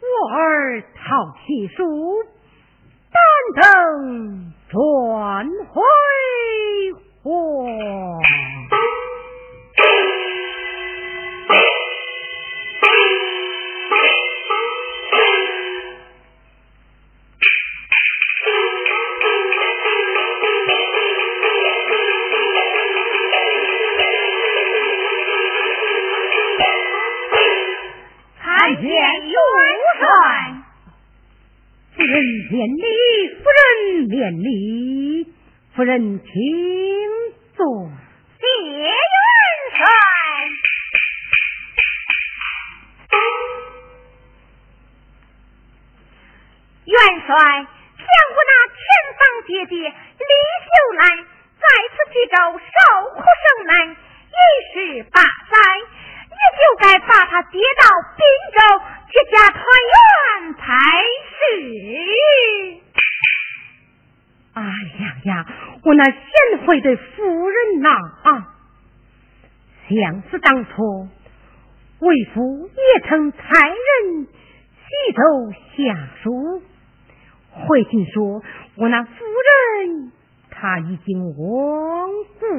我儿淘气书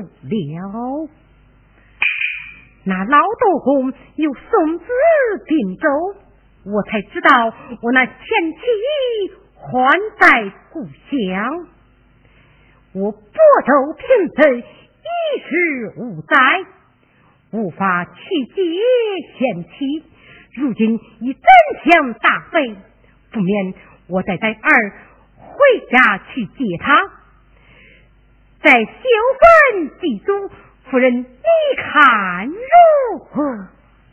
了，那老豆公又送子并州，我才知道我那前妻还在故乡。我伯州平生一时无灾，无法去接贤妻，如今已真相大白，不免我再带儿。回家去接他，在修坟祭祖，夫人你看如何？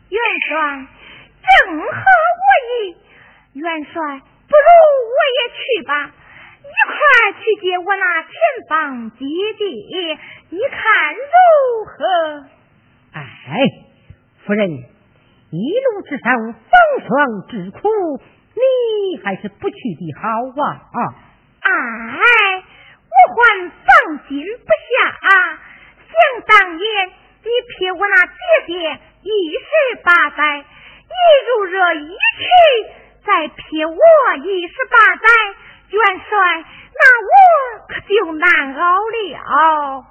元帅正合我意。元帅，不如我也去吧，一块去接我那前房姐姐，你看如何？哎，夫人，一路之上风霜之苦，你还是不去的好啊！啊！哎，我还放心不下啊，想当年你骗我那姐姐一十八载，你如若一去，再骗我一十八载，元帅，那我可就难熬了。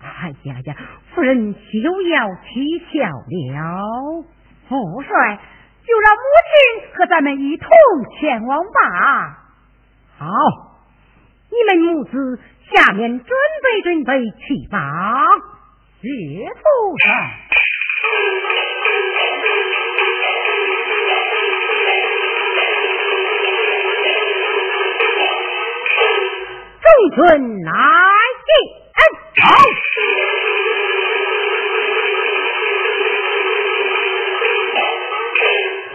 哎呀呀，夫人就要取笑了，父帅，就让母亲和咱们一同前往吧。好，你们母子。下面准备准备起吧。谢夫人。众军来见。好。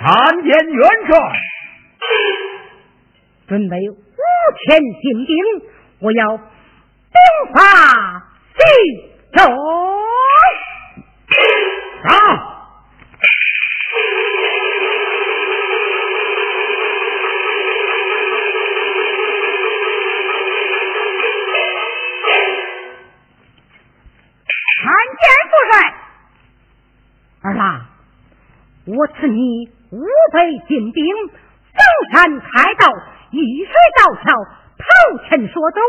参见元帅。准备五千精兵，我要兵发西州。上。儿郎，我赐你五百精兵，逢山开道，遇水造桥，投前说走。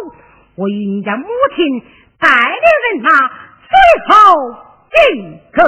我与你家母亲带领人马随后进跟，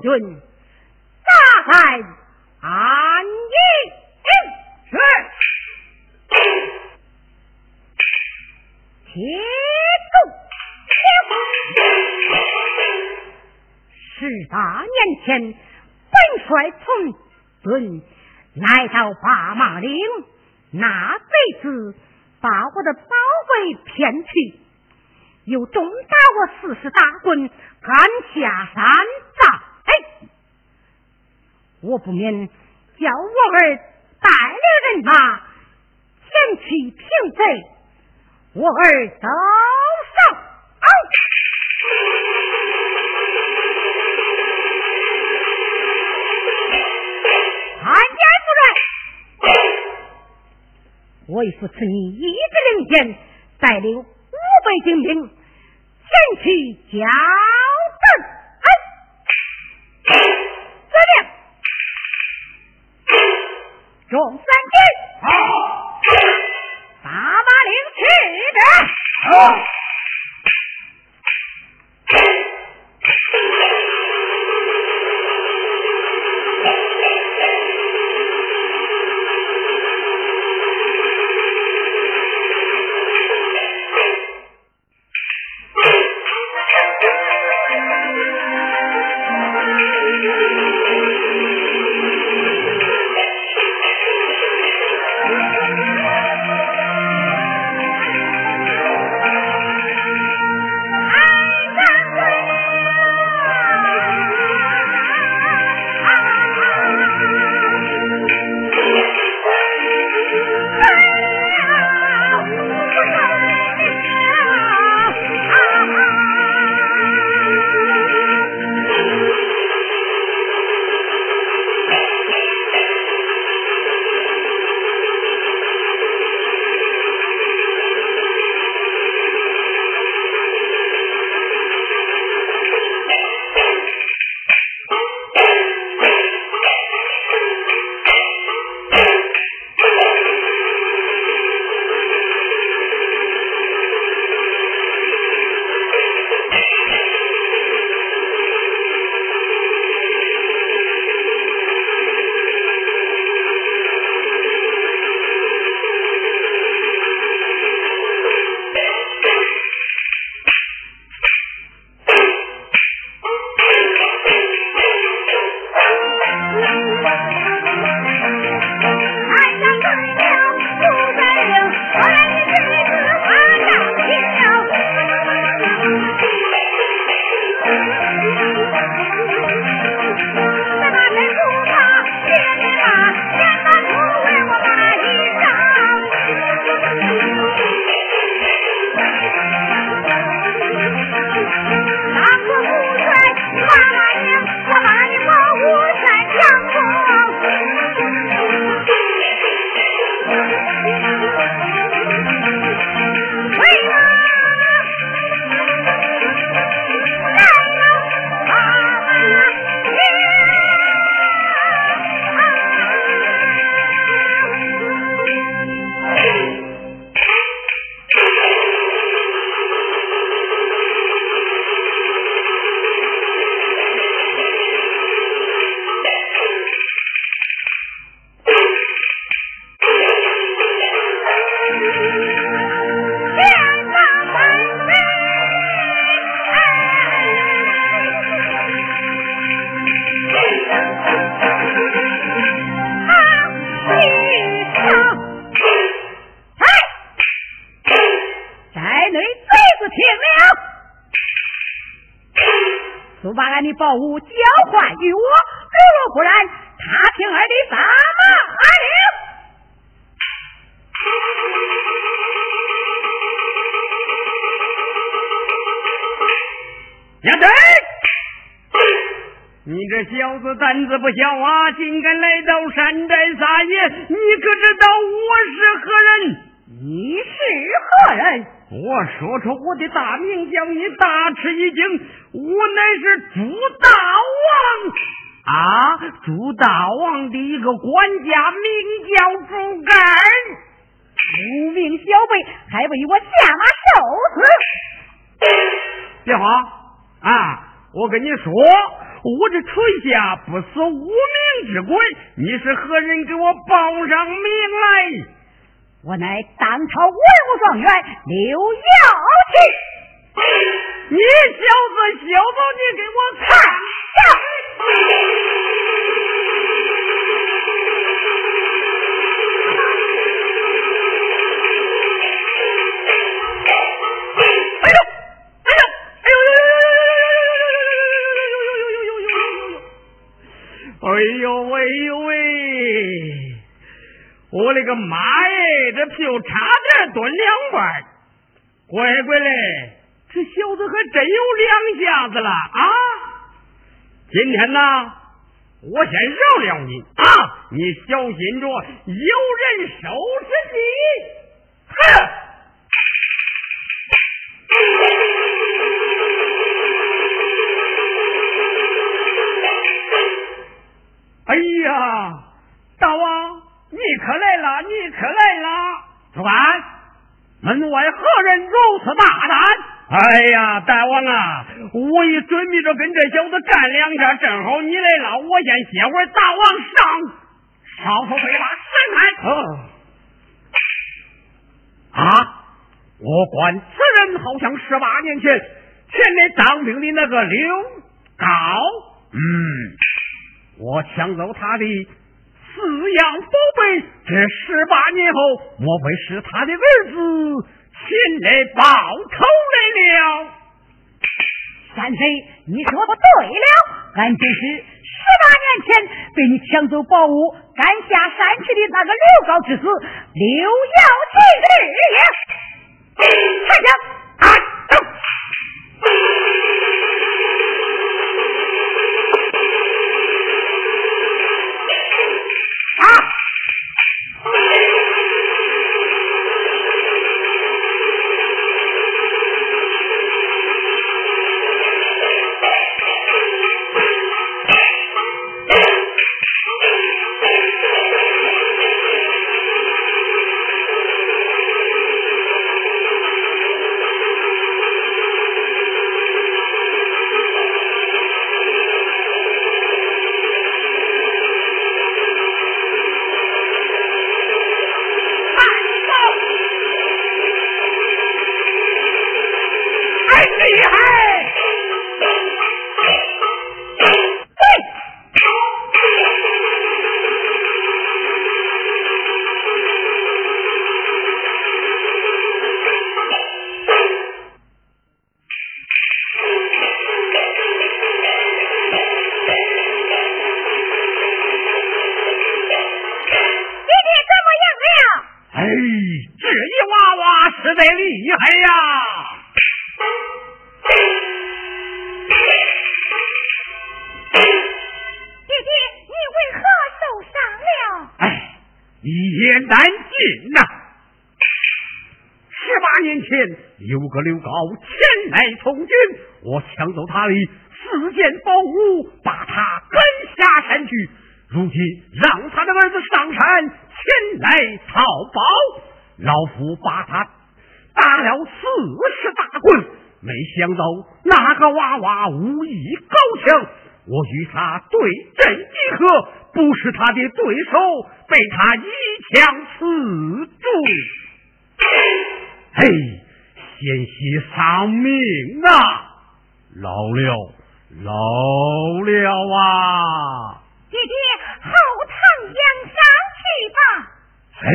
军大在安邑。是。十八年前，本帅从军来到八马岭，那贼子把我的宝贝骗去，又重打我四十大棍，赶下山葬。我不免叫我儿带领人马前去平贼，我儿走上。哦参见夫人，我已父赐你一支令箭，带领五百精兵前去加。总算。胆子不小啊！竟敢来到山寨撒野！你可知道我是何人？你是何人？我说出我的大名，叫你大吃一惊。我乃是朱大王啊！朱大王的一个管家，名叫朱干。无名小辈，还为我下马受死！别慌。啊！我跟你说，我这垂下不死无名之鬼，你是何人？给我报上名来！我乃当朝文武状元刘耀庆。你小子，小子，你给我看我勒个妈耶！这屁股差点蹲两半，乖乖嘞！这小子还真有两下子了啊！今天呢，我先饶了你啊！你小心着，有人收拾你！哼！哎呀，大王，你可来了，你可来了！主管，门外何人如此大胆？哎呀，大王啊，我已准备着跟这小子干两下，正好你来了，我先歇会儿。大王上，少说废话，闪开！啊！我管此人好像十八年前前来当兵的那个刘高，嗯。我抢走他的四样宝贝，这十八年后，莫非是他的儿子前来报仇来了？山贼，你说的对了，俺就是十八年前被你抢走宝物，赶下山去的那个刘高之子刘耀庆日也。开枪！啊！个刘高前来从军，我抢走他的四件宝物，把他赶下山去。如今让他的儿子上山前来讨宝，老夫把他打了四十大棍。没想到那个娃娃武艺高强，我与他对阵几合，不是他的对手，被他一枪刺中。嘿！险些丧命啊！老了，老了啊！爹爹，后堂养伤去吧。嘿。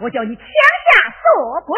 我叫你枪下做鬼。